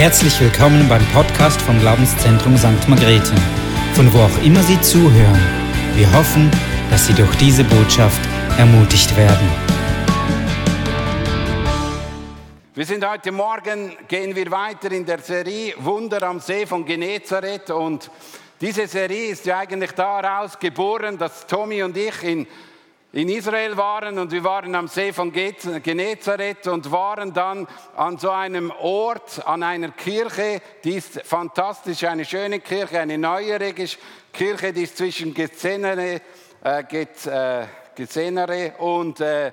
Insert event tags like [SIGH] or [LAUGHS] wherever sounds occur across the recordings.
Herzlich willkommen beim Podcast vom Glaubenszentrum St. Margrethe, von wo auch immer Sie zuhören. Wir hoffen, dass Sie durch diese Botschaft ermutigt werden. Wir sind heute Morgen, gehen wir weiter in der Serie Wunder am See von Genezareth und diese Serie ist ja eigentlich daraus geboren, dass Tommy und ich in in Israel waren und wir waren am See von Genezareth und waren dann an so einem Ort, an einer Kirche, die ist fantastisch, eine schöne Kirche, eine neuere Kirche, die ist zwischen Gezenere, äh, Gezenere äh, und äh,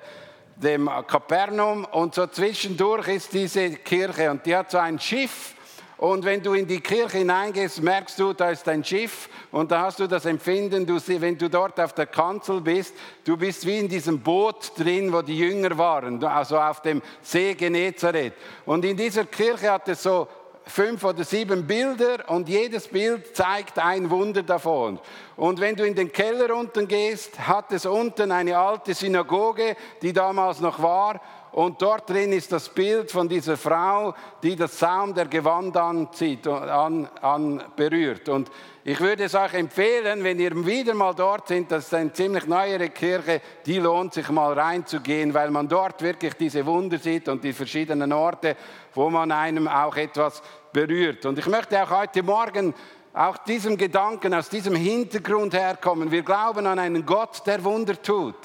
dem Kapernum und so zwischendurch ist diese Kirche und die hat so ein Schiff und wenn du in die Kirche hineingehst, merkst du, da ist ein Schiff und da hast du das Empfinden, du, wenn du dort auf der Kanzel bist, du bist wie in diesem Boot drin, wo die Jünger waren, also auf dem See Genezareth. Und in dieser Kirche hat es so fünf oder sieben Bilder und jedes Bild zeigt ein Wunder davon. Und wenn du in den Keller unten gehst, hat es unten eine alte Synagoge, die damals noch war. Und dort drin ist das Bild von dieser Frau, die das Saum der Gewand anzieht, an, an berührt. Und ich würde es euch empfehlen, wenn ihr wieder mal dort sind, das ist eine ziemlich neuere Kirche, die lohnt sich mal reinzugehen, weil man dort wirklich diese Wunder sieht und die verschiedenen Orte, wo man einem auch etwas berührt. Und ich möchte auch heute Morgen auch diesem Gedanken, aus diesem Hintergrund herkommen. Wir glauben an einen Gott, der Wunder tut.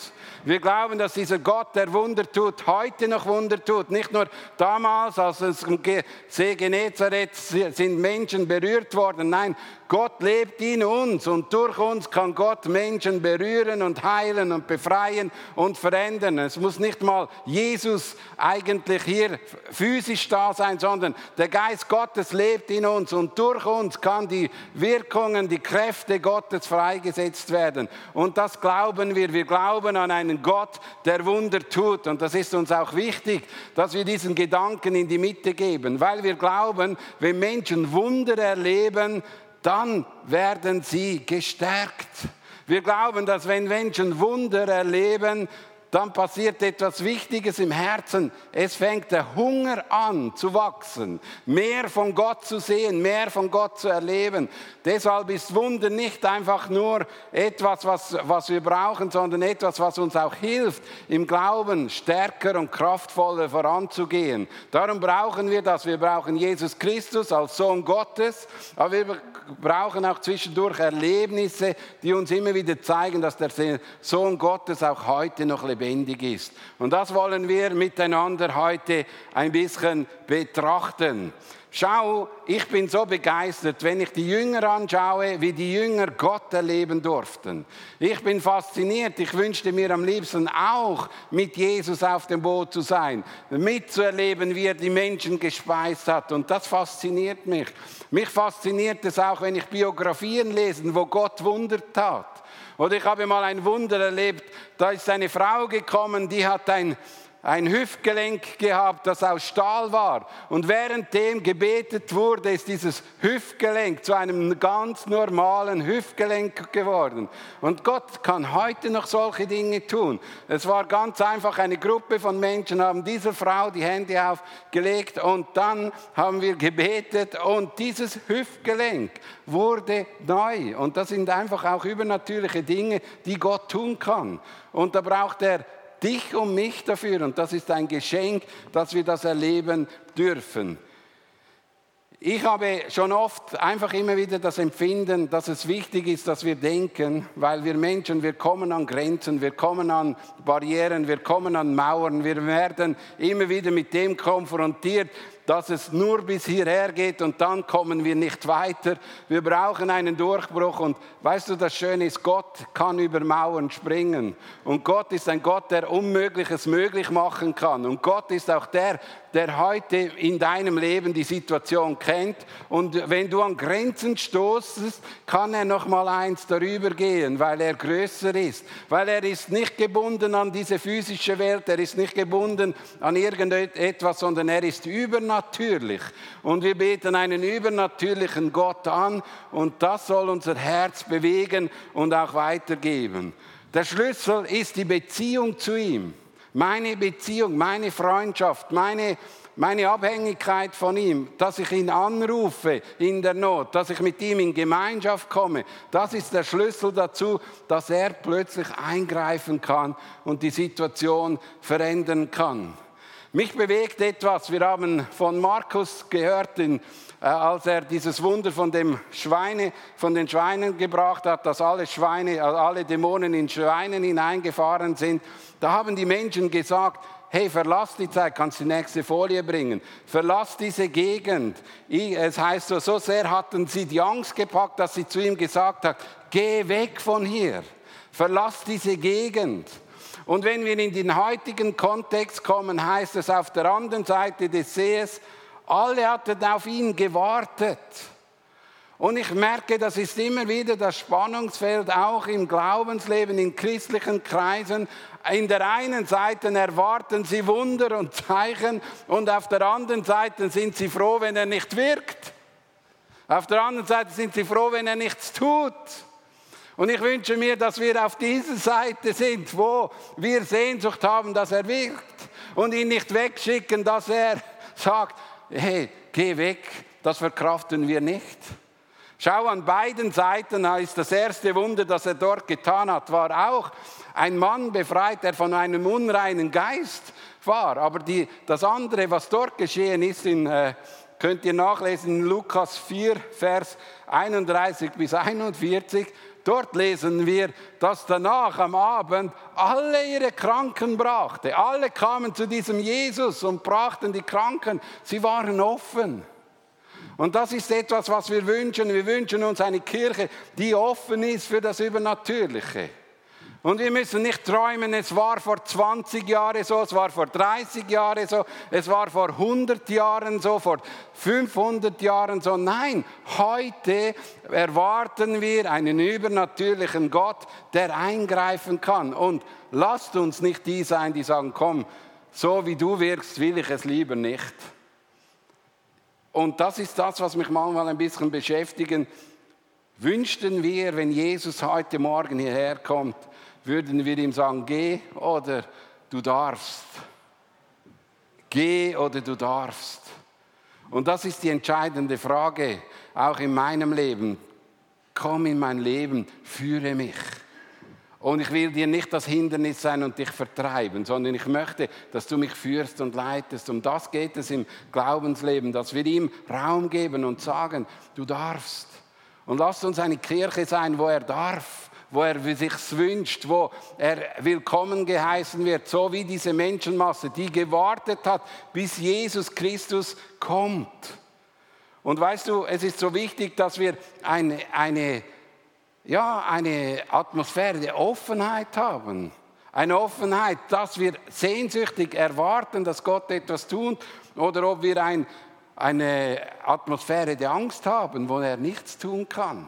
Wir glauben, dass dieser Gott, der Wunder tut, heute noch Wunder tut. Nicht nur damals, als es im See Genezareth sind Menschen berührt worden. Nein, Gott lebt in uns und durch uns kann Gott Menschen berühren und heilen und befreien und verändern. Es muss nicht mal Jesus eigentlich hier physisch da sein, sondern der Geist Gottes lebt in uns und durch uns kann die Wirkungen, die Kräfte Gottes freigesetzt werden. Und das glauben wir. Wir glauben an einen Gott, der Wunder tut. Und das ist uns auch wichtig, dass wir diesen Gedanken in die Mitte geben, weil wir glauben, wenn Menschen Wunder erleben, dann werden sie gestärkt. Wir glauben, dass wenn Menschen Wunder erleben, dann passiert etwas Wichtiges im Herzen. Es fängt der Hunger an zu wachsen, mehr von Gott zu sehen, mehr von Gott zu erleben. Deshalb ist Wunder nicht einfach nur etwas, was, was wir brauchen, sondern etwas, was uns auch hilft, im Glauben stärker und kraftvoller voranzugehen. Darum brauchen wir das. Wir brauchen Jesus Christus als Sohn Gottes, aber wir brauchen auch zwischendurch Erlebnisse, die uns immer wieder zeigen, dass der Sohn Gottes auch heute noch lebendig ist. Und das wollen wir miteinander heute ein bisschen betrachten. Schau, ich bin so begeistert, wenn ich die Jünger anschaue, wie die Jünger Gott erleben durften. Ich bin fasziniert. Ich wünschte mir am liebsten auch mit Jesus auf dem Boot zu sein, mitzuerleben, wie er die Menschen gespeist hat. Und das fasziniert mich. Mich fasziniert es auch, wenn ich Biografien lese, wo Gott Wunder tat. Oder ich habe mal ein Wunder erlebt, da ist eine Frau gekommen, die hat ein ein Hüftgelenk gehabt, das aus Stahl war. Und währenddem gebetet wurde, ist dieses Hüftgelenk zu einem ganz normalen Hüftgelenk geworden. Und Gott kann heute noch solche Dinge tun. Es war ganz einfach, eine Gruppe von Menschen haben dieser Frau die Hände aufgelegt und dann haben wir gebetet und dieses Hüftgelenk wurde neu. Und das sind einfach auch übernatürliche Dinge, die Gott tun kann. Und da braucht er dich und mich dafür. Und das ist ein Geschenk, dass wir das erleben dürfen. Ich habe schon oft einfach immer wieder das Empfinden, dass es wichtig ist, dass wir denken, weil wir Menschen, wir kommen an Grenzen, wir kommen an Barrieren, wir kommen an Mauern, wir werden immer wieder mit dem konfrontiert, dass es nur bis hierher geht und dann kommen wir nicht weiter. Wir brauchen einen Durchbruch und weißt du, das Schöne ist, Gott kann über Mauern springen und Gott ist ein Gott, der Unmögliches möglich machen kann und Gott ist auch der, der heute in deinem Leben die Situation kennt und wenn du an Grenzen stoßest, kann er noch mal eins darüber gehen, weil er größer ist, weil er ist nicht gebunden an diese physische Welt, er ist nicht gebunden an irgendetwas, sondern er ist übernatürlich übernatürlich. Und wir beten einen übernatürlichen Gott an und das soll unser Herz bewegen und auch weitergeben. Der Schlüssel ist die Beziehung zu ihm. Meine Beziehung, meine Freundschaft, meine, meine Abhängigkeit von ihm, dass ich ihn anrufe in der Not, dass ich mit ihm in Gemeinschaft komme, das ist der Schlüssel dazu, dass er plötzlich eingreifen kann und die Situation verändern kann. Mich bewegt etwas, wir haben von Markus gehört, äh, als er dieses Wunder von, dem Schweine, von den Schweinen gebracht hat, dass alle Schweine, äh, alle Dämonen in Schweinen hineingefahren sind, da haben die Menschen gesagt, hey, verlass die Zeit, kannst die nächste Folie bringen, verlass diese Gegend. Es heißt so, so sehr hatten sie die Angst gepackt, dass sie zu ihm gesagt hat, geh weg von hier, verlass diese Gegend. Und wenn wir in den heutigen Kontext kommen, heißt es auf der anderen Seite des Sees, alle hatten auf ihn gewartet. Und ich merke, das ist immer wieder das Spannungsfeld auch im Glaubensleben, in christlichen Kreisen. In der einen Seite erwarten sie Wunder und Zeichen und auf der anderen Seite sind sie froh, wenn er nicht wirkt. Auf der anderen Seite sind sie froh, wenn er nichts tut. Und ich wünsche mir, dass wir auf dieser Seite sind, wo wir Sehnsucht haben, dass er wirkt und ihn nicht wegschicken, dass er sagt, hey, geh weg, das verkraften wir nicht. Schau, an beiden Seiten ist das erste Wunder, das er dort getan hat, war auch ein Mann befreit, der von einem unreinen Geist war. Aber die, das andere, was dort geschehen ist, in, äh, könnt ihr nachlesen in Lukas 4, Vers 31 bis 41. Dort lesen wir, dass danach am Abend alle ihre Kranken brachte. Alle kamen zu diesem Jesus und brachten die Kranken. Sie waren offen. Und das ist etwas, was wir wünschen. Wir wünschen uns eine Kirche, die offen ist für das Übernatürliche. Und wir müssen nicht träumen, es war vor 20 Jahren so, es war vor 30 Jahren so, es war vor 100 Jahren so, vor 500 Jahren so. Nein, heute erwarten wir einen übernatürlichen Gott, der eingreifen kann. Und lasst uns nicht die sein, die sagen, komm, so wie du wirkst, will ich es lieber nicht. Und das ist das, was mich manchmal ein bisschen beschäftigt. Wünschten wir, wenn Jesus heute Morgen hierher kommt, würden wir ihm sagen, geh oder du darfst. Geh oder du darfst. Und das ist die entscheidende Frage, auch in meinem Leben. Komm in mein Leben, führe mich. Und ich will dir nicht das Hindernis sein und dich vertreiben, sondern ich möchte, dass du mich führst und leitest. Um das geht es im Glaubensleben, dass wir ihm Raum geben und sagen, du darfst. Und lass uns eine Kirche sein, wo er darf wo er sich wünscht, wo er willkommen geheißen wird, so wie diese Menschenmasse, die gewartet hat, bis Jesus Christus kommt. Und weißt du, es ist so wichtig, dass wir eine, eine, ja, eine Atmosphäre der Offenheit haben. Eine Offenheit, dass wir sehnsüchtig erwarten, dass Gott etwas tut, oder ob wir ein, eine Atmosphäre der Angst haben, wo er nichts tun kann.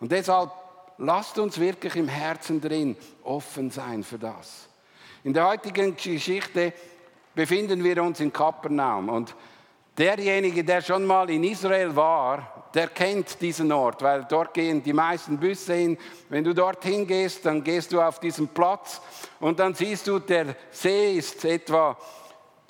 Und deshalb lasst uns wirklich im Herzen drin offen sein für das. In der heutigen Geschichte befinden wir uns in Kapernaum und derjenige, der schon mal in Israel war, der kennt diesen Ort, weil dort gehen die meisten Busse hin. Wenn du dorthin gehst, dann gehst du auf diesen Platz und dann siehst du, der See ist etwa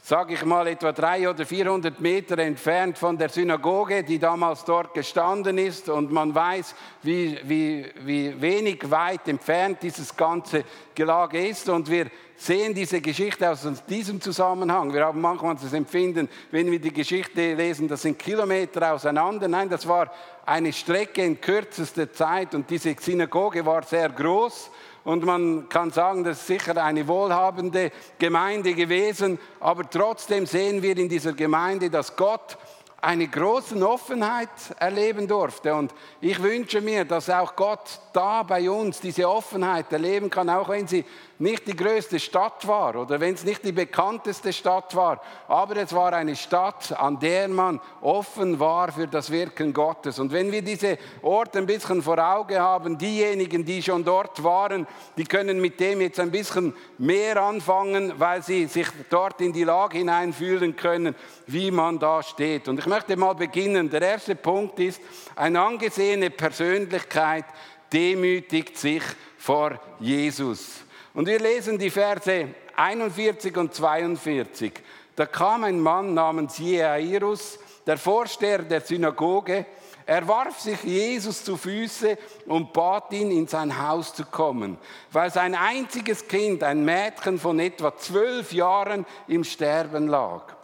sage ich mal, etwa 300 oder 400 Meter entfernt von der Synagoge, die damals dort gestanden ist. Und man weiß, wie, wie, wie wenig weit entfernt dieses ganze Gelage ist. Und wir sehen diese Geschichte aus diesem Zusammenhang. Wir haben manchmal das Empfinden, wenn wir die Geschichte lesen, das sind Kilometer auseinander. Nein, das war eine Strecke in kürzester Zeit und diese Synagoge war sehr groß und man kann sagen, das ist sicher eine wohlhabende Gemeinde gewesen, aber trotzdem sehen wir in dieser Gemeinde, dass Gott eine große Offenheit erleben durfte. Und ich wünsche mir, dass auch Gott da bei uns diese Offenheit erleben kann, auch wenn sie nicht die größte Stadt war oder wenn es nicht die bekannteste Stadt war, aber es war eine Stadt, an der man offen war für das Wirken Gottes. Und wenn wir diese Orte ein bisschen vor Auge haben, diejenigen, die schon dort waren, die können mit dem jetzt ein bisschen mehr anfangen, weil sie sich dort in die Lage hineinfühlen können, wie man da steht. Und ich möchte mal beginnen. Der erste Punkt ist, eine angesehene Persönlichkeit demütigt sich vor Jesus. Und wir lesen die Verse 41 und 42. Da kam ein Mann namens Jairus, der Vorsteher der Synagoge. Er warf sich Jesus zu Füße und bat ihn, in sein Haus zu kommen, weil sein einziges Kind, ein Mädchen von etwa zwölf Jahren, im Sterben lag.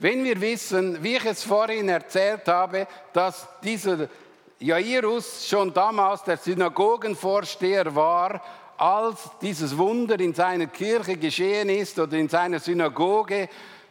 Wenn wir wissen, wie ich es vorhin erzählt habe, dass dieser Jairus schon damals der Synagogenvorsteher war, als dieses Wunder in seiner Kirche geschehen ist oder in seiner Synagoge,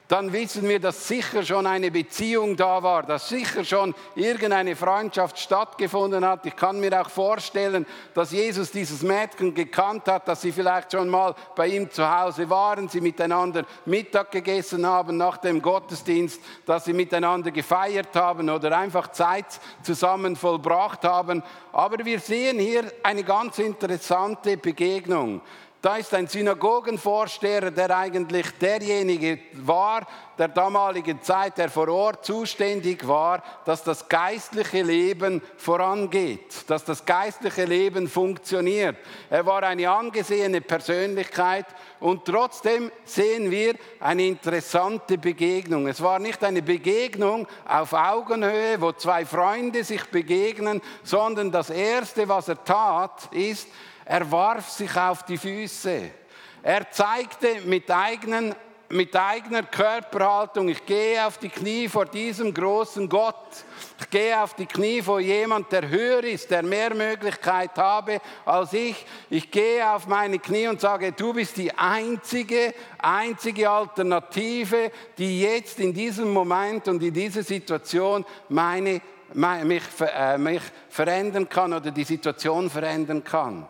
dann wissen wir, dass sicher schon eine Beziehung da war, dass sicher schon irgendeine Freundschaft stattgefunden hat. Ich kann mir auch vorstellen, dass Jesus dieses Mädchen gekannt hat, dass sie vielleicht schon mal bei ihm zu Hause waren, sie miteinander Mittag gegessen haben nach dem Gottesdienst, dass sie miteinander gefeiert haben oder einfach Zeit zusammen vollbracht haben. Aber wir sehen hier eine ganz interessante Begegnung. Da ist ein Synagogenvorsteher, der eigentlich derjenige war, der damaligen Zeit, der vor Ort zuständig war, dass das geistliche Leben vorangeht, dass das geistliche Leben funktioniert. Er war eine angesehene Persönlichkeit und trotzdem sehen wir eine interessante Begegnung. Es war nicht eine Begegnung auf Augenhöhe, wo zwei Freunde sich begegnen, sondern das Erste, was er tat, ist, er warf sich auf die Füße. Er zeigte mit, eigenen, mit eigener Körperhaltung, ich gehe auf die Knie vor diesem großen Gott. Ich gehe auf die Knie vor jemand, der höher ist, der mehr Möglichkeit habe als ich. Ich gehe auf meine Knie und sage, du bist die einzige, einzige Alternative, die jetzt in diesem Moment und in dieser Situation meine, mich, äh, mich verändern kann oder die Situation verändern kann.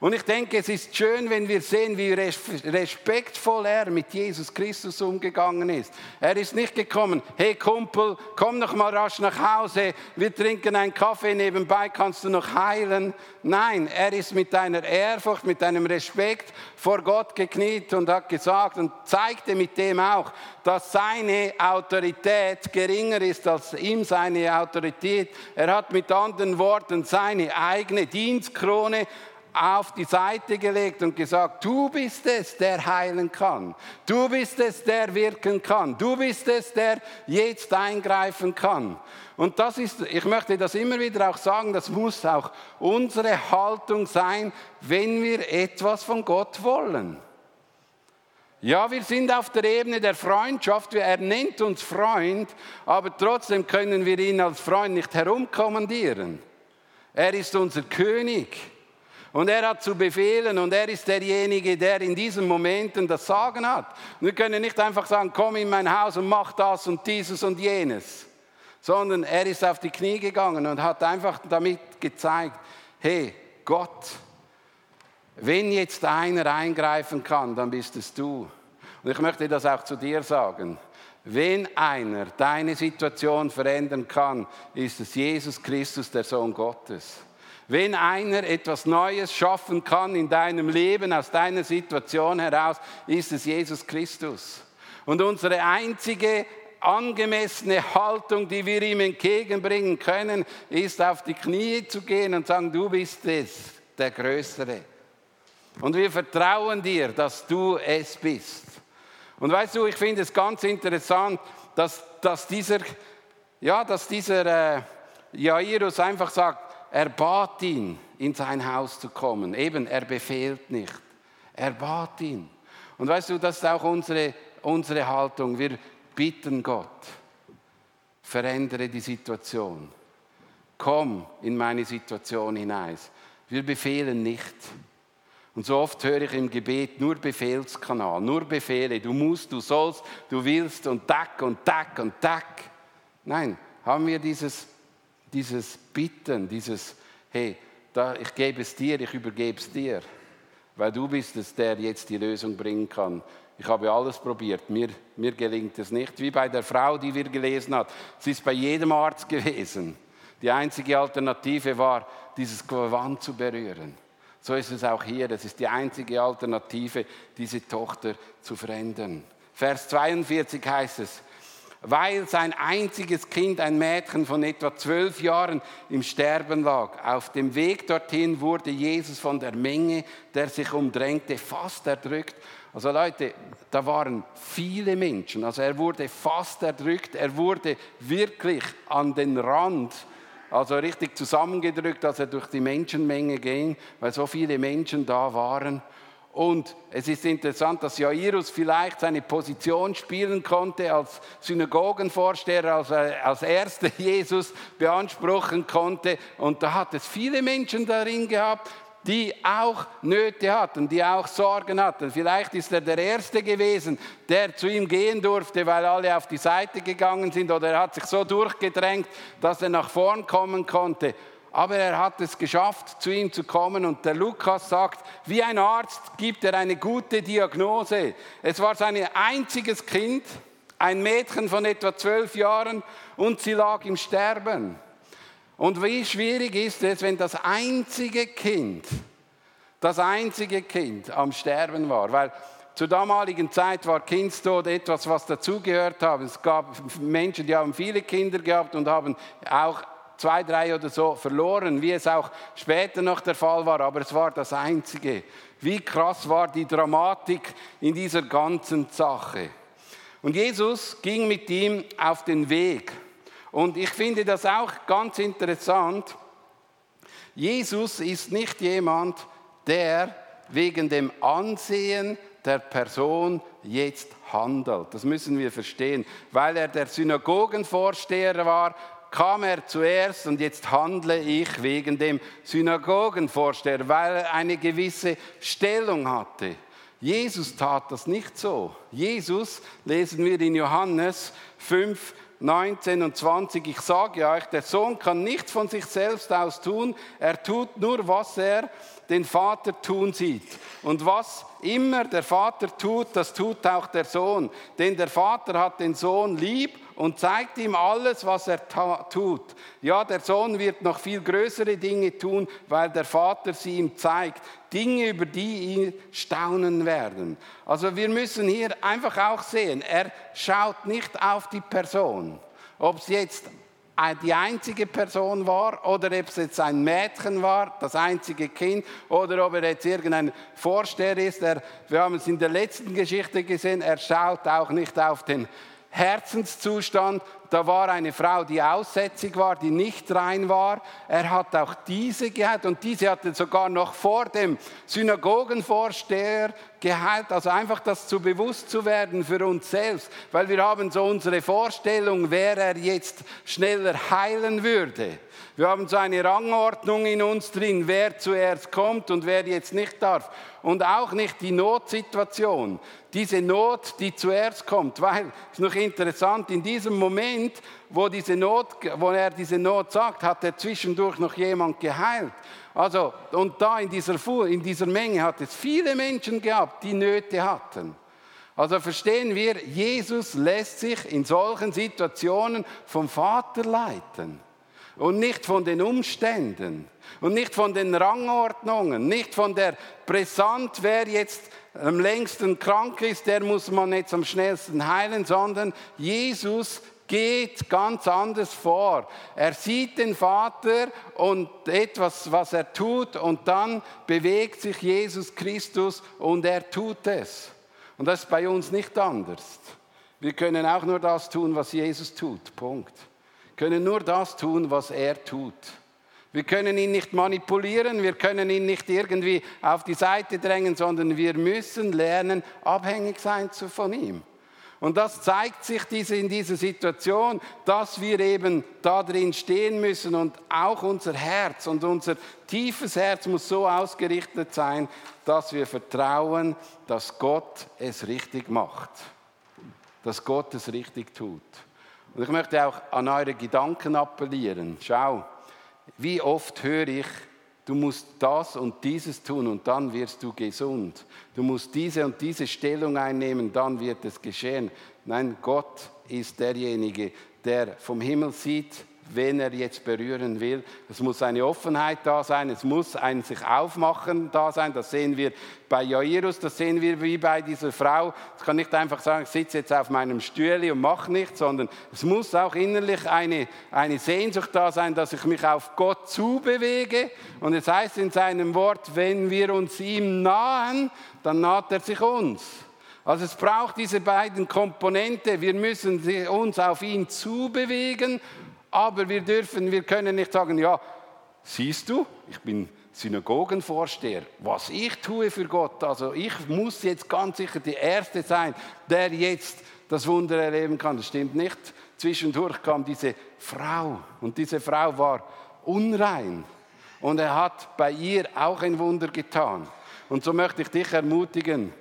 Und ich denke, es ist schön, wenn wir sehen, wie respektvoll er mit Jesus Christus umgegangen ist. Er ist nicht gekommen, hey Kumpel, komm noch mal rasch nach Hause, wir trinken einen Kaffee nebenbei, kannst du noch heilen? Nein, er ist mit einer Ehrfurcht, mit einem Respekt vor Gott gekniet und hat gesagt und zeigte mit dem auch, dass seine Autorität geringer ist als ihm seine Autorität. Er hat mit anderen Worten seine eigene Dienstkrone auf die Seite gelegt und gesagt, du bist es, der heilen kann. Du bist es, der wirken kann. Du bist es, der jetzt eingreifen kann. Und das ist, ich möchte das immer wieder auch sagen, das muss auch unsere Haltung sein, wenn wir etwas von Gott wollen. Ja, wir sind auf der Ebene der Freundschaft, er nennt uns Freund, aber trotzdem können wir ihn als Freund nicht herumkommandieren. Er ist unser König. Und er hat zu befehlen und er ist derjenige, der in diesen Momenten das Sagen hat. wir können nicht einfach sagen, komm in mein Haus und mach das und dieses und jenes, sondern er ist auf die Knie gegangen und hat einfach damit gezeigt, hey, Gott, wenn jetzt einer eingreifen kann, dann bist es du. Und ich möchte das auch zu dir sagen. Wenn einer deine Situation verändern kann, ist es Jesus Christus, der Sohn Gottes. Wenn einer etwas Neues schaffen kann in deinem Leben, aus deiner Situation heraus, ist es Jesus Christus. Und unsere einzige angemessene Haltung, die wir ihm entgegenbringen können, ist auf die Knie zu gehen und sagen, du bist es, der Größere. Und wir vertrauen dir, dass du es bist. Und weißt du, ich finde es ganz interessant, dass, dass dieser, ja, dass dieser äh, Jairus einfach sagt, er bat ihn, in sein Haus zu kommen. Eben, er befehlt nicht. Er bat ihn. Und weißt du, das ist auch unsere, unsere Haltung. Wir bitten Gott, verändere die Situation. Komm in meine Situation hinein. Wir befehlen nicht. Und so oft höre ich im Gebet nur Befehlskanal, nur Befehle. Du musst, du sollst, du willst und tack und tack und tack. Nein, haben wir dieses dieses Bitten, dieses, hey, da, ich gebe es dir, ich übergebe es dir, weil du bist es, der jetzt die Lösung bringen kann. Ich habe alles probiert, mir, mir gelingt es nicht. Wie bei der Frau, die wir gelesen haben. Sie ist bei jedem Arzt gewesen. Die einzige Alternative war, dieses Gewand zu berühren. So ist es auch hier. Das ist die einzige Alternative, diese Tochter zu verändern. Vers 42 heißt es, weil sein einziges Kind, ein Mädchen von etwa zwölf Jahren, im Sterben lag. Auf dem Weg dorthin wurde Jesus von der Menge, der sich umdrängte, fast erdrückt. Also Leute, da waren viele Menschen. Also er wurde fast erdrückt, er wurde wirklich an den Rand, also richtig zusammengedrückt, als er durch die Menschenmenge ging, weil so viele Menschen da waren. Und es ist interessant, dass Jairus vielleicht seine Position spielen konnte als Synagogenvorsteher, als, als erster [LAUGHS] Jesus beanspruchen konnte. Und da hat es viele Menschen darin gehabt, die auch Nöte hatten, die auch Sorgen hatten. Vielleicht ist er der Erste gewesen, der zu ihm gehen durfte, weil alle auf die Seite gegangen sind oder er hat sich so durchgedrängt, dass er nach vorn kommen konnte. Aber er hat es geschafft, zu ihm zu kommen und der Lukas sagt, wie ein Arzt gibt er eine gute Diagnose. Es war sein einziges Kind, ein Mädchen von etwa zwölf Jahren und sie lag im Sterben. Und wie schwierig ist es, wenn das einzige Kind, das einzige Kind am Sterben war, weil zur damaligen Zeit war Kindstod etwas, was dazugehört hat. Es gab Menschen, die haben viele Kinder gehabt und haben auch zwei, drei oder so verloren, wie es auch später noch der Fall war, aber es war das Einzige. Wie krass war die Dramatik in dieser ganzen Sache. Und Jesus ging mit ihm auf den Weg. Und ich finde das auch ganz interessant. Jesus ist nicht jemand, der wegen dem Ansehen der Person jetzt handelt. Das müssen wir verstehen. Weil er der Synagogenvorsteher war, kam er zuerst und jetzt handle ich wegen dem Synagogenvorsteher, weil er eine gewisse Stellung hatte. Jesus tat das nicht so. Jesus, lesen wir in Johannes 5, 19 und 20, ich sage euch, der Sohn kann nichts von sich selbst aus tun, er tut nur, was er den Vater tun sieht. Und was immer der Vater tut, das tut auch der Sohn. Denn der Vater hat den Sohn lieb und zeigt ihm alles, was er tut. Ja, der Sohn wird noch viel größere Dinge tun, weil der Vater sie ihm zeigt. Dinge, über die ihn staunen werden. Also wir müssen hier einfach auch sehen, er schaut nicht auf die Person. Ob es jetzt die einzige Person war oder ob es jetzt ein Mädchen war, das einzige Kind, oder ob er jetzt irgendein Vorsteher ist. Er, wir haben es in der letzten Geschichte gesehen, er schaut auch nicht auf den Herzenszustand. Da war eine Frau, die aussätzig war, die nicht rein war. Er hat auch diese geheilt und diese hatte sogar noch vor dem Synagogenvorsteher geheilt. Also einfach das zu bewusst zu werden für uns selbst, weil wir haben so unsere Vorstellung, wer er jetzt schneller heilen würde. Wir haben so eine Rangordnung in uns drin, wer zuerst kommt und wer jetzt nicht darf. Und auch nicht die Notsituation, diese Not, die zuerst kommt. Weil, es ist noch interessant, in diesem Moment, wo, diese Not, wo er diese Not sagt, hat er zwischendurch noch jemand geheilt. Also, und da in dieser, in dieser Menge hat es viele Menschen gehabt, die Nöte hatten. Also verstehen wir, Jesus lässt sich in solchen Situationen vom Vater leiten und nicht von den Umständen und nicht von den Rangordnungen, nicht von der Brisant, wer jetzt am längsten krank ist, der muss man jetzt am schnellsten heilen, sondern Jesus geht ganz anders vor. Er sieht den Vater und etwas, was er tut, und dann bewegt sich Jesus Christus und er tut es. Und das ist bei uns nicht anders. Wir können auch nur das tun, was Jesus tut. Punkt können nur das tun, was er tut. Wir können ihn nicht manipulieren, wir können ihn nicht irgendwie auf die Seite drängen, sondern wir müssen lernen, abhängig sein von ihm. Und das zeigt sich diese, in dieser Situation, dass wir eben da drin stehen müssen und auch unser Herz und unser tiefes Herz muss so ausgerichtet sein, dass wir vertrauen, dass Gott es richtig macht, dass Gott es richtig tut. Und ich möchte auch an eure Gedanken appellieren. Schau, wie oft höre ich, du musst das und dieses tun und dann wirst du gesund. Du musst diese und diese Stellung einnehmen, dann wird es geschehen. Nein, Gott ist derjenige, der vom Himmel sieht, wen er jetzt berühren will. Es muss eine Offenheit da sein, es muss ein sich aufmachen da sein. Das sehen wir bei Jairus, das sehen wir wie bei dieser Frau. Es kann nicht einfach sagen, ich sitze jetzt auf meinem Stühle und mache nichts, sondern es muss auch innerlich eine, eine Sehnsucht da sein, dass ich mich auf Gott zubewege. Und es heißt in seinem Wort, wenn wir uns ihm nahen, dann naht er sich uns. Also es braucht diese beiden Komponente. Wir müssen uns auf ihn zubewegen, aber wir dürfen, wir können nicht sagen, ja, siehst du, ich bin Synagogenvorsteher, was ich tue für Gott. Also ich muss jetzt ganz sicher der Erste sein, der jetzt das Wunder erleben kann. Das stimmt nicht. Zwischendurch kam diese Frau und diese Frau war unrein und er hat bei ihr auch ein Wunder getan. Und so möchte ich dich ermutigen,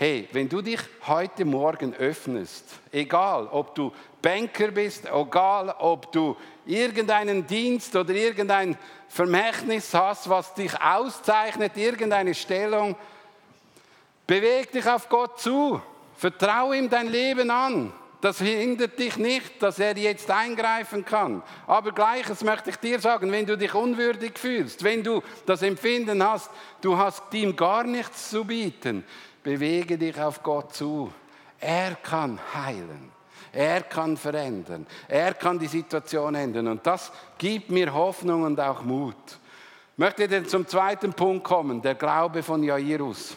hey, wenn du dich heute Morgen öffnest, egal ob du Banker bist, egal ob du irgendeinen Dienst oder irgendein Vermächtnis hast, was dich auszeichnet, irgendeine Stellung, beweg dich auf Gott zu, vertraue ihm dein Leben an. Das hindert dich nicht, dass er jetzt eingreifen kann. Aber gleiches möchte ich dir sagen, wenn du dich unwürdig fühlst, wenn du das Empfinden hast, du hast ihm gar nichts zu bieten, bewege dich auf Gott zu. Er kann heilen. Er kann verändern. Er kann die Situation ändern. Und das gibt mir Hoffnung und auch Mut. Ich möchte dann zum zweiten Punkt kommen, der Glaube von Jairus.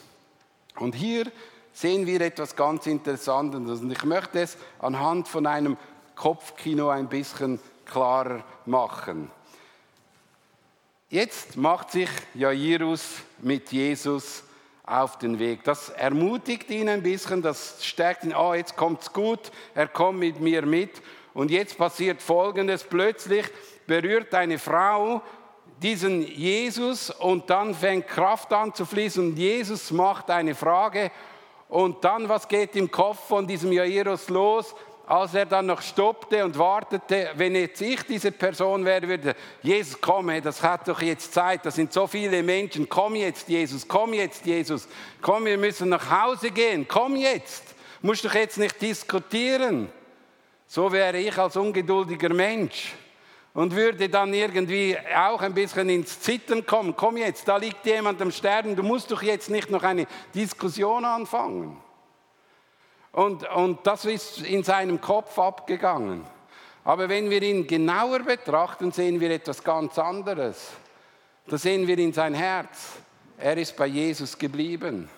Und hier sehen wir etwas ganz Interessantes. Und ich möchte es anhand von einem Kopfkino ein bisschen klarer machen. Jetzt macht sich Jairus mit Jesus auf den Weg. Das ermutigt ihn ein bisschen, das stärkt ihn, oh, jetzt kommt's gut, er kommt mit mir mit. Und jetzt passiert Folgendes, plötzlich berührt eine Frau diesen Jesus und dann fängt Kraft an zu fließen und Jesus macht eine Frage und dann, was geht im Kopf von diesem Jairus los? Als er dann noch stoppte und wartete, wenn jetzt ich diese Person wäre, würde Jesus komme, das hat doch jetzt Zeit, das sind so viele Menschen, komm jetzt Jesus, komm jetzt Jesus, komm, wir müssen nach Hause gehen, komm jetzt, musst doch jetzt nicht diskutieren. So wäre ich als ungeduldiger Mensch und würde dann irgendwie auch ein bisschen ins Zittern kommen. Komm jetzt, da liegt jemand am Sterben, du musst doch jetzt nicht noch eine Diskussion anfangen. Und, und das ist in seinem Kopf abgegangen. Aber wenn wir ihn genauer betrachten, sehen wir etwas ganz anderes. Da sehen wir in sein Herz. Er ist bei Jesus geblieben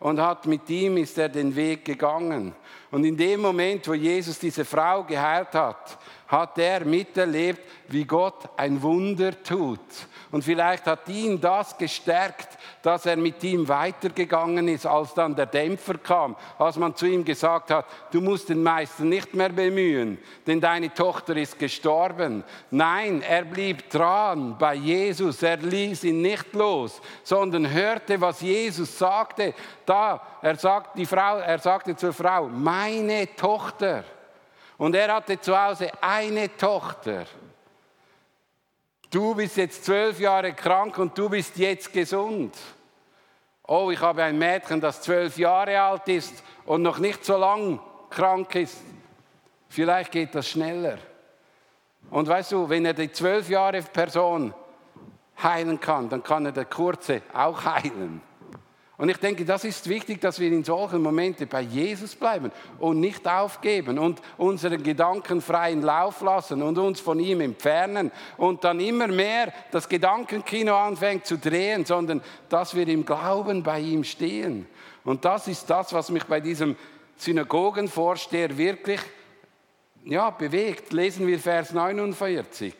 und hat mit ihm ist er den Weg gegangen. Und in dem Moment, wo Jesus diese Frau geheilt hat, hat er miterlebt, wie Gott ein Wunder tut. Und vielleicht hat ihn das gestärkt, dass er mit ihm weitergegangen ist, als dann der Dämpfer kam, als man zu ihm gesagt hat, du musst den Meister nicht mehr bemühen, denn deine Tochter ist gestorben. Nein, er blieb dran bei Jesus, er ließ ihn nicht los, sondern hörte, was Jesus sagte. Da, er sagt, die Frau, er sagte zur Frau, meine Tochter. Und er hatte zu Hause eine Tochter. Du bist jetzt zwölf Jahre krank und du bist jetzt gesund. Oh, ich habe ein Mädchen, das zwölf Jahre alt ist und noch nicht so lang krank ist. Vielleicht geht das schneller. Und weißt du, wenn er die zwölf Jahre Person heilen kann, dann kann er der Kurze auch heilen. Und ich denke, das ist wichtig, dass wir in solchen Momenten bei Jesus bleiben und nicht aufgeben und unseren Gedanken freien Lauf lassen und uns von ihm entfernen und dann immer mehr das Gedankenkino anfängt zu drehen, sondern dass wir im Glauben bei ihm stehen. Und das ist das, was mich bei diesem Synagogenvorsteher wirklich ja, bewegt. Lesen wir Vers 49.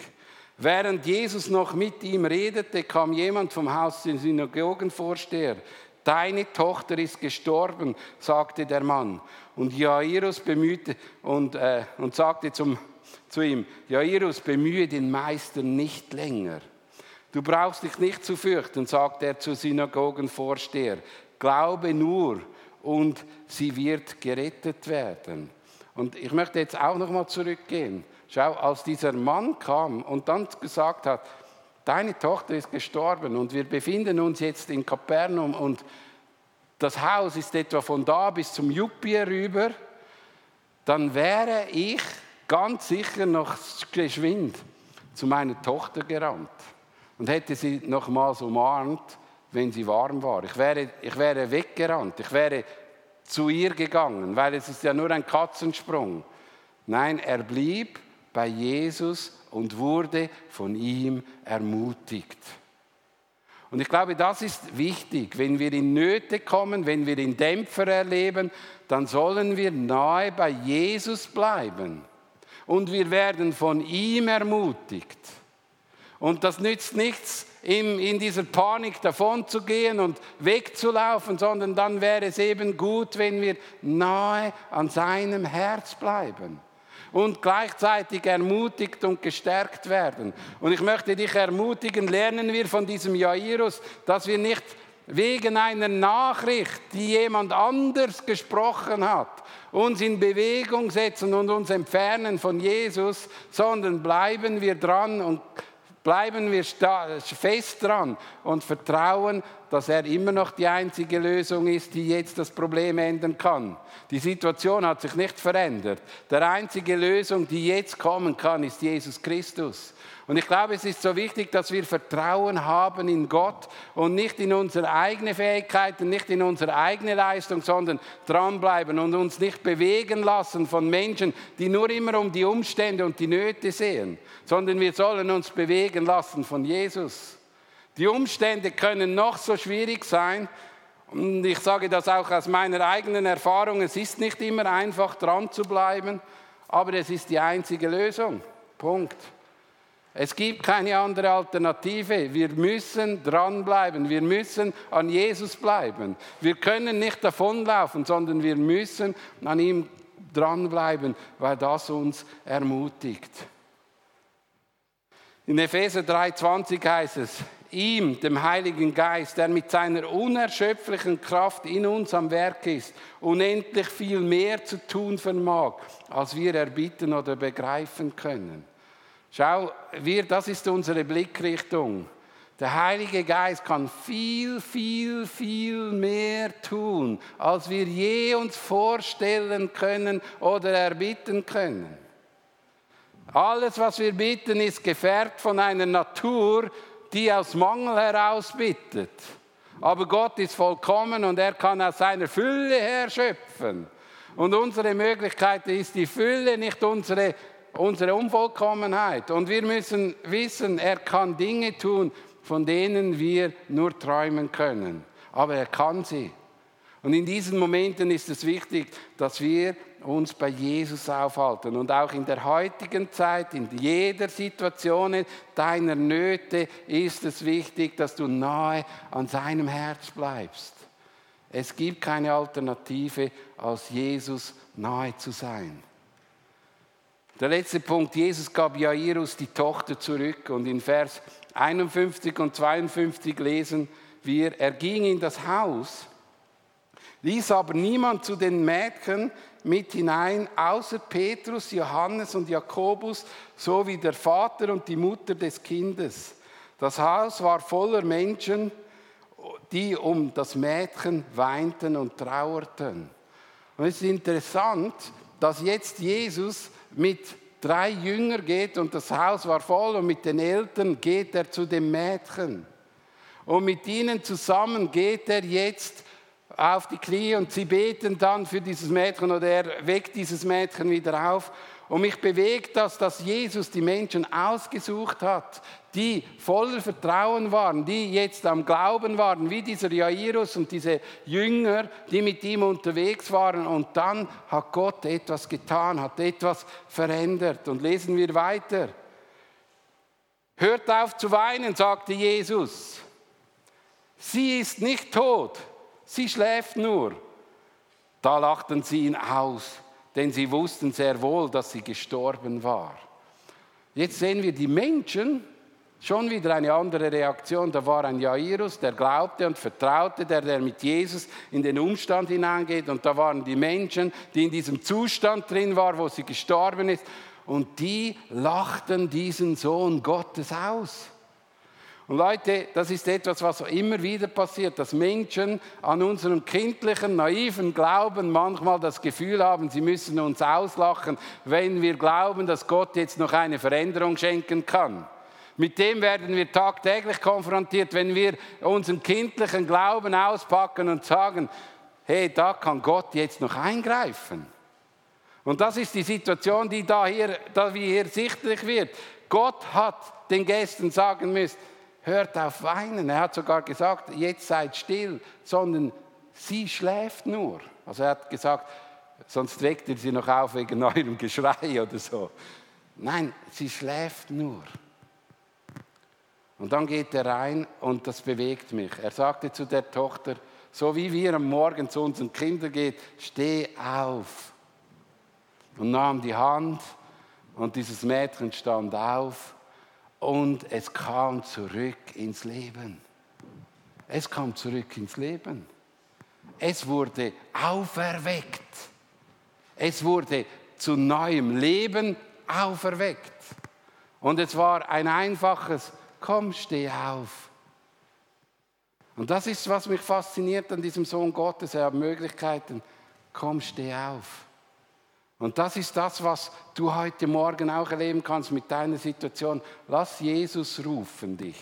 Während Jesus noch mit ihm redete, kam jemand vom Haus des Synagogenvorsteher Deine Tochter ist gestorben, sagte der Mann. Und Jairus bemühte und, äh, und sagte zum, zu ihm, Jairus, bemühe den Meister nicht länger. Du brauchst dich nicht zu fürchten, sagt er zu Synagogenvorsteher. Glaube nur und sie wird gerettet werden. Und ich möchte jetzt auch noch mal zurückgehen. Schau, als dieser Mann kam und dann gesagt hat, deine Tochter ist gestorben und wir befinden uns jetzt in Kapernaum und das Haus ist etwa von da bis zum Juppi rüber, dann wäre ich ganz sicher noch geschwind zu meiner Tochter gerannt und hätte sie nochmals umarmt, wenn sie warm war. Ich wäre, ich wäre weggerannt, ich wäre zu ihr gegangen, weil es ist ja nur ein Katzensprung. Nein, er blieb bei Jesus und wurde von ihm ermutigt. Und ich glaube, das ist wichtig. Wenn wir in Nöte kommen, wenn wir in Dämpfer erleben, dann sollen wir nahe bei Jesus bleiben. Und wir werden von ihm ermutigt. Und das nützt nichts, in dieser Panik davon zu gehen und wegzulaufen, sondern dann wäre es eben gut, wenn wir nahe an seinem Herz bleiben und gleichzeitig ermutigt und gestärkt werden. Und ich möchte dich ermutigen, lernen wir von diesem Jairus, dass wir nicht wegen einer Nachricht, die jemand anders gesprochen hat, uns in Bewegung setzen und uns entfernen von Jesus, sondern bleiben wir dran und bleiben wir fest dran und vertrauen, dass er immer noch die einzige Lösung ist, die jetzt das Problem ändern kann. Die Situation hat sich nicht verändert. Der einzige Lösung, die jetzt kommen kann, ist Jesus Christus. Und ich glaube, es ist so wichtig, dass wir Vertrauen haben in Gott und nicht in unsere eigene Fähigkeiten, nicht in unsere eigene Leistung, sondern dranbleiben und uns nicht bewegen lassen von Menschen, die nur immer um die Umstände und die Nöte sehen, sondern wir sollen uns bewegen lassen von Jesus. Die Umstände können noch so schwierig sein, und ich sage das auch aus meiner eigenen Erfahrung, es ist nicht immer einfach dran zu bleiben, aber es ist die einzige Lösung. Punkt. Es gibt keine andere Alternative. Wir müssen dranbleiben. Wir müssen an Jesus bleiben. Wir können nicht davonlaufen, sondern wir müssen an ihm dranbleiben, weil das uns ermutigt. In Epheser 3,20 heißt es, ihm, dem Heiligen Geist, der mit seiner unerschöpflichen Kraft in uns am Werk ist, unendlich viel mehr zu tun vermag, als wir erbitten oder begreifen können. Schau, wir, das ist unsere Blickrichtung. Der Heilige Geist kann viel, viel, viel mehr tun, als wir je uns vorstellen können oder erbitten können. Alles, was wir bitten, ist gefärbt von einer Natur, die aus Mangel heraus bittet. Aber Gott ist vollkommen und er kann aus seiner Fülle her schöpfen. Und unsere Möglichkeit ist die Fülle, nicht unsere unsere Unvollkommenheit. Und wir müssen wissen, er kann Dinge tun, von denen wir nur träumen können. Aber er kann sie. Und in diesen Momenten ist es wichtig, dass wir uns bei Jesus aufhalten. Und auch in der heutigen Zeit, in jeder Situation deiner Nöte ist es wichtig, dass du nahe an seinem Herz bleibst. Es gibt keine Alternative, als Jesus nahe zu sein. Der letzte Punkt, Jesus gab Jairus die Tochter zurück und in Vers 51 und 52 lesen wir, er ging in das Haus, ließ aber niemand zu den Mädchen mit hinein, außer Petrus, Johannes und Jakobus, sowie der Vater und die Mutter des Kindes. Das Haus war voller Menschen, die um das Mädchen weinten und trauerten. Und es ist interessant, dass jetzt Jesus mit drei Jüngern geht und das Haus war voll und mit den Eltern geht er zu dem Mädchen. Und mit ihnen zusammen geht er jetzt auf die Knie und sie beten dann für dieses Mädchen oder er weckt dieses Mädchen wieder auf. Und mich bewegt das, dass Jesus die Menschen ausgesucht hat, die voller Vertrauen waren, die jetzt am Glauben waren, wie dieser Jairus und diese Jünger, die mit ihm unterwegs waren. Und dann hat Gott etwas getan, hat etwas verändert. Und lesen wir weiter. Hört auf zu weinen, sagte Jesus. Sie ist nicht tot, sie schläft nur. Da lachten sie ihn aus denn sie wussten sehr wohl, dass sie gestorben war. Jetzt sehen wir die Menschen, schon wieder eine andere Reaktion. Da war ein Jairus, der glaubte und vertraute, der, der mit Jesus in den Umstand hineingeht. Und da waren die Menschen, die in diesem Zustand drin waren, wo sie gestorben ist. Und die lachten diesen Sohn Gottes aus. Und Leute, das ist etwas, was immer wieder passiert, dass Menschen an unserem kindlichen, naiven Glauben manchmal das Gefühl haben, sie müssen uns auslachen, wenn wir glauben, dass Gott jetzt noch eine Veränderung schenken kann. Mit dem werden wir tagtäglich konfrontiert, wenn wir unseren kindlichen Glauben auspacken und sagen, hey, da kann Gott jetzt noch eingreifen. Und das ist die Situation, die da hier, da hier sichtlich wird. Gott hat den Gästen sagen müssen, hört auf weinen. Er hat sogar gesagt, jetzt seid still, sondern sie schläft nur. Also er hat gesagt, sonst weckt ihr sie noch auf wegen [LAUGHS] eurem Geschrei oder so. Nein, sie schläft nur. Und dann geht er rein und das bewegt mich. Er sagte zu der Tochter, so wie wir am Morgen zu unseren Kindern gehen, steh auf. Und nahm die Hand und dieses Mädchen stand auf und es kam zurück ins Leben. Es kam zurück ins Leben. Es wurde auferweckt. Es wurde zu neuem Leben auferweckt. Und es war ein einfaches, komm, steh auf. Und das ist, was mich fasziniert an diesem Sohn Gottes. Er hat Möglichkeiten. Komm, steh auf. Und das ist das, was du heute Morgen auch erleben kannst mit deiner Situation. Lass Jesus rufen dich.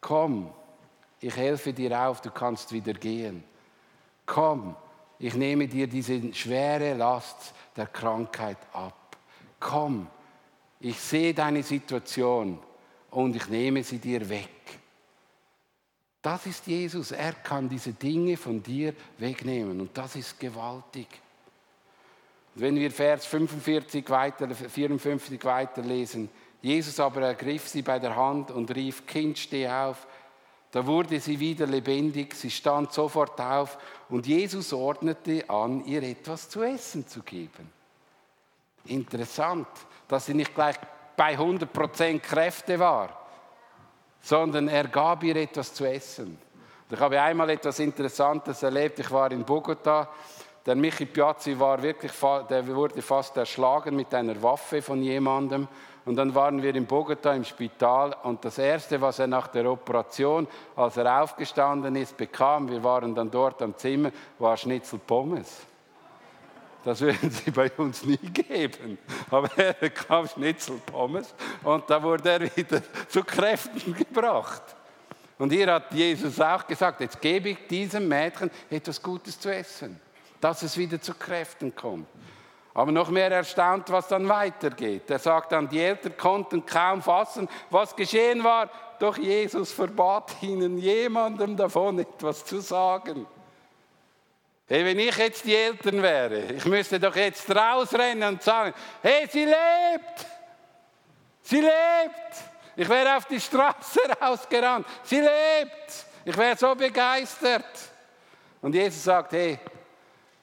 Komm, ich helfe dir auf, du kannst wieder gehen. Komm, ich nehme dir diese schwere Last der Krankheit ab. Komm, ich sehe deine Situation und ich nehme sie dir weg. Das ist Jesus. Er kann diese Dinge von dir wegnehmen und das ist gewaltig. wenn wir Vers 45 weiter, 54 weiterlesen, Jesus aber ergriff sie bei der Hand und rief, Kind, steh auf. Da wurde sie wieder lebendig, sie stand sofort auf und Jesus ordnete an, ihr etwas zu essen zu geben. Interessant, dass sie nicht gleich bei 100% Kräfte war, sondern er gab ihr etwas zu essen. Ich habe einmal etwas Interessantes erlebt. Ich war in Bogota. Der Michi Piazzi war wirklich, der wurde fast erschlagen mit einer Waffe von jemandem. Und dann waren wir in Bogota im Spital und das Erste, was er nach der Operation, als er aufgestanden ist, bekam, wir waren dann dort am Zimmer, war Schnitzel Pommes. Das würden sie bei uns nie geben. Aber er bekam Schnitzel Pommes und da wurde er wieder zu Kräften gebracht. Und hier hat Jesus auch gesagt, jetzt gebe ich diesem Mädchen etwas Gutes zu essen, dass es wieder zu Kräften kommt. Aber noch mehr erstaunt, was dann weitergeht. Er sagt dann, die Eltern konnten kaum fassen, was geschehen war, doch Jesus verbat ihnen jemandem davon etwas zu sagen. Hey, wenn ich jetzt die Eltern wäre, ich müsste doch jetzt rausrennen und sagen, hey, sie lebt! Sie lebt! Ich wäre auf die Straße [LAUGHS] rausgerannt. Sie lebt! Ich wäre so begeistert. Und Jesus sagt, hey,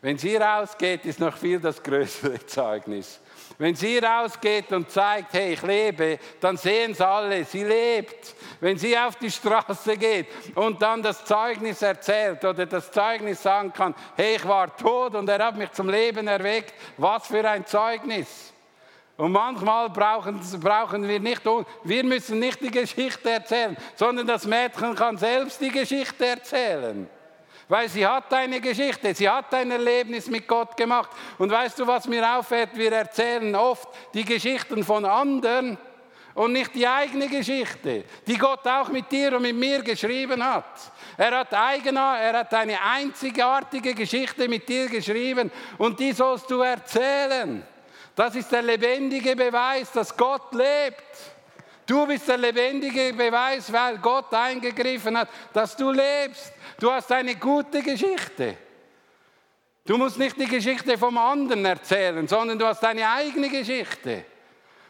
wenn sie rausgeht, ist noch viel das größere Zeugnis. Wenn sie rausgeht und zeigt, hey, ich lebe, dann sehen es alle, sie lebt. Wenn sie auf die Straße geht und dann das Zeugnis erzählt oder das Zeugnis sagen kann, hey, ich war tot und er hat mich zum Leben erweckt, was für ein Zeugnis. Und manchmal brauchen, brauchen wir nicht, wir müssen nicht die Geschichte erzählen, sondern das Mädchen kann selbst die Geschichte erzählen. Weil sie hat eine Geschichte, sie hat ein Erlebnis mit Gott gemacht. Und weißt du, was mir auffällt? Wir erzählen oft die Geschichten von anderen und nicht die eigene Geschichte, die Gott auch mit dir und mit mir geschrieben hat. Er hat, eigener, er hat eine einzigartige Geschichte mit dir geschrieben und die sollst du erzählen. Das ist der lebendige Beweis, dass Gott lebt. Du bist der lebendige Beweis, weil Gott eingegriffen hat, dass du lebst. Du hast eine gute Geschichte. Du musst nicht die Geschichte vom anderen erzählen, sondern du hast deine eigene Geschichte.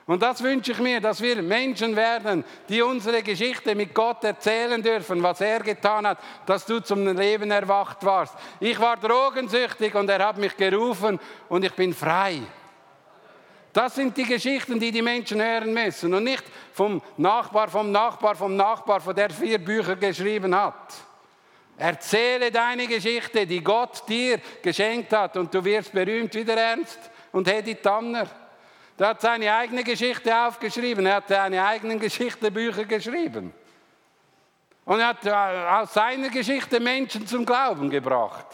Und das wünsche ich mir, dass wir Menschen werden, die unsere Geschichte mit Gott erzählen dürfen, was er getan hat, dass du zum Leben erwacht warst. Ich war drogensüchtig und er hat mich gerufen und ich bin frei. Das sind die Geschichten, die die Menschen hören müssen und nicht vom Nachbar, vom Nachbar, vom Nachbar, von der vier Bücher geschrieben hat. Erzähle deine Geschichte, die Gott dir geschenkt hat und du wirst berühmt wie der Ernst und Hedi Tanner. Der hat seine eigene Geschichte aufgeschrieben, er hat seine eigenen Geschichtebücher geschrieben. Und er hat äh, aus seiner Geschichte Menschen zum Glauben gebracht.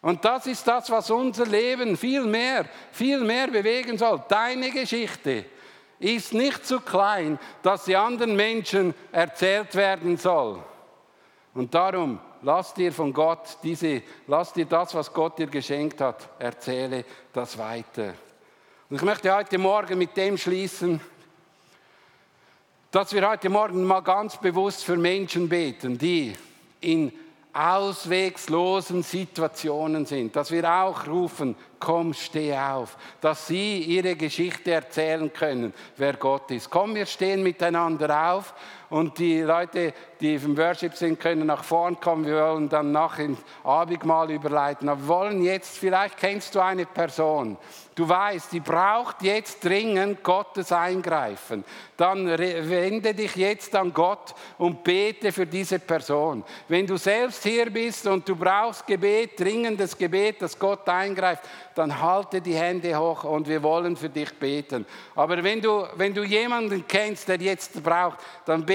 Und das ist das, was unser Leben viel mehr, viel mehr bewegen soll. Deine Geschichte ist nicht zu klein, dass sie anderen Menschen erzählt werden soll. Und darum, lass dir von Gott diese, lass dir das, was Gott dir geschenkt hat, erzähle das weiter. Und ich möchte heute Morgen mit dem schließen, dass wir heute Morgen mal ganz bewusst für Menschen beten, die in auswegslosen Situationen sind, dass wir auch rufen, komm, steh auf, dass sie ihre Geschichte erzählen können, wer Gott ist. Komm, wir stehen miteinander auf und die Leute, die im Worship sind, können nach vorn kommen. Wir wollen dann nach dem Abendmahl überleiten. Aber wir wollen jetzt, vielleicht kennst du eine Person, du weißt, die braucht jetzt dringend Gottes Eingreifen. Dann wende dich jetzt an Gott und bete für diese Person. Wenn du selbst hier bist und du brauchst Gebet, dringendes Gebet, dass Gott eingreift, dann halte die Hände hoch und wir wollen für dich beten. Aber wenn du, wenn du jemanden kennst, der jetzt braucht, dann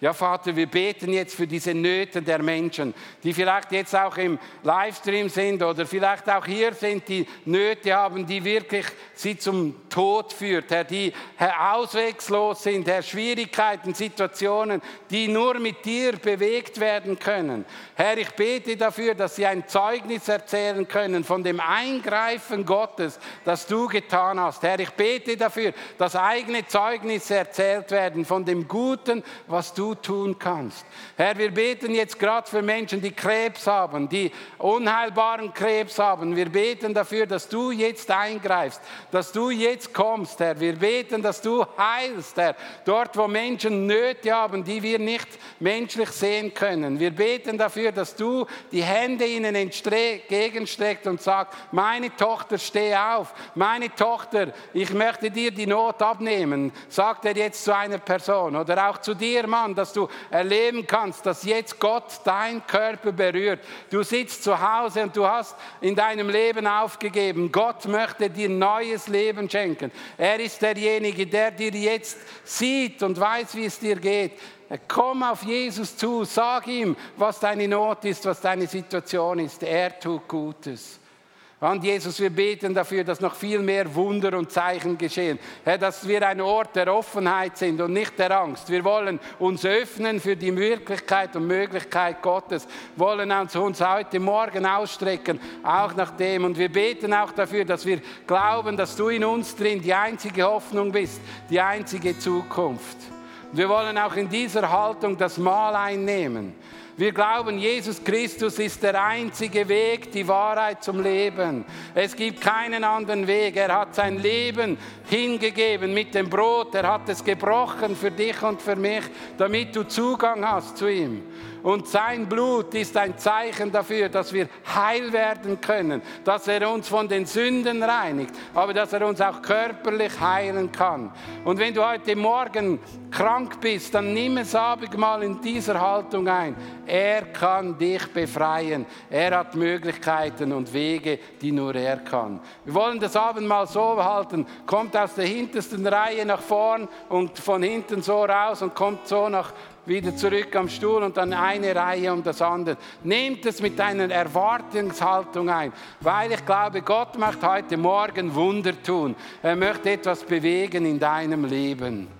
Ja, Vater, wir beten jetzt für diese Nöte der Menschen, die vielleicht jetzt auch im Livestream sind oder vielleicht auch hier sind, die Nöte haben, die wirklich sie zum Tod führt, Herr, die Herr, auswegslos sind, Herr, Schwierigkeiten, Situationen, die nur mit dir bewegt werden können. Herr, ich bete dafür, dass sie ein Zeugnis erzählen können von dem Eingreifen Gottes, das du getan hast. Herr, ich bete dafür, dass eigene Zeugnisse erzählt gelehrt werden von dem Guten, was du tun kannst. Herr, wir beten jetzt gerade für Menschen, die Krebs haben, die unheilbaren Krebs haben. Wir beten dafür, dass du jetzt eingreifst, dass du jetzt kommst, Herr. Wir beten, dass du heilst, Herr. Dort, wo Menschen Nöte haben, die wir nicht menschlich sehen können. Wir beten dafür, dass du die Hände ihnen entgegenstreckst und sagst, meine Tochter, steh auf. Meine Tochter, ich möchte dir die Not abnehmen. Sagt er jetzt zu einer Person oder auch zu dir, Mann, dass du erleben kannst, dass jetzt Gott dein Körper berührt. Du sitzt zu Hause und du hast in deinem Leben aufgegeben. Gott möchte dir neues Leben schenken. Er ist derjenige, der dir jetzt sieht und weiß, wie es dir geht. Komm auf Jesus zu, sag ihm, was deine Not ist, was deine Situation ist. Er tut Gutes. Und Jesus, wir beten dafür, dass noch viel mehr Wunder und Zeichen geschehen. Herr, dass wir ein Ort der Offenheit sind und nicht der Angst. Wir wollen uns öffnen für die Wirklichkeit und Möglichkeit Gottes. Wir wollen uns, uns heute Morgen ausstrecken, auch nach dem. Und wir beten auch dafür, dass wir glauben, dass du in uns drin die einzige Hoffnung bist, die einzige Zukunft. Wir wollen auch in dieser Haltung das Mahl einnehmen. Wir glauben, Jesus Christus ist der einzige Weg, die Wahrheit zum Leben. Es gibt keinen anderen Weg. Er hat sein Leben hingegeben mit dem Brot. Er hat es gebrochen für dich und für mich, damit du Zugang hast zu ihm. Und sein Blut ist ein Zeichen dafür, dass wir heil werden können, dass er uns von den Sünden reinigt, aber dass er uns auch körperlich heilen kann. Und wenn du heute Morgen krank bist, dann nimm es Abendmahl in dieser Haltung ein. Er kann dich befreien. Er hat Möglichkeiten und Wege, die nur er kann. Wir wollen das Abendmahl so halten. Kommt aus der hintersten Reihe nach vorn und von hinten so raus und kommt so nach wieder zurück am Stuhl und dann eine Reihe um das andere. Nehmt es mit einer Erwartungshaltung ein, weil ich glaube, Gott möchte heute Morgen Wunder tun. Er möchte etwas bewegen in deinem Leben.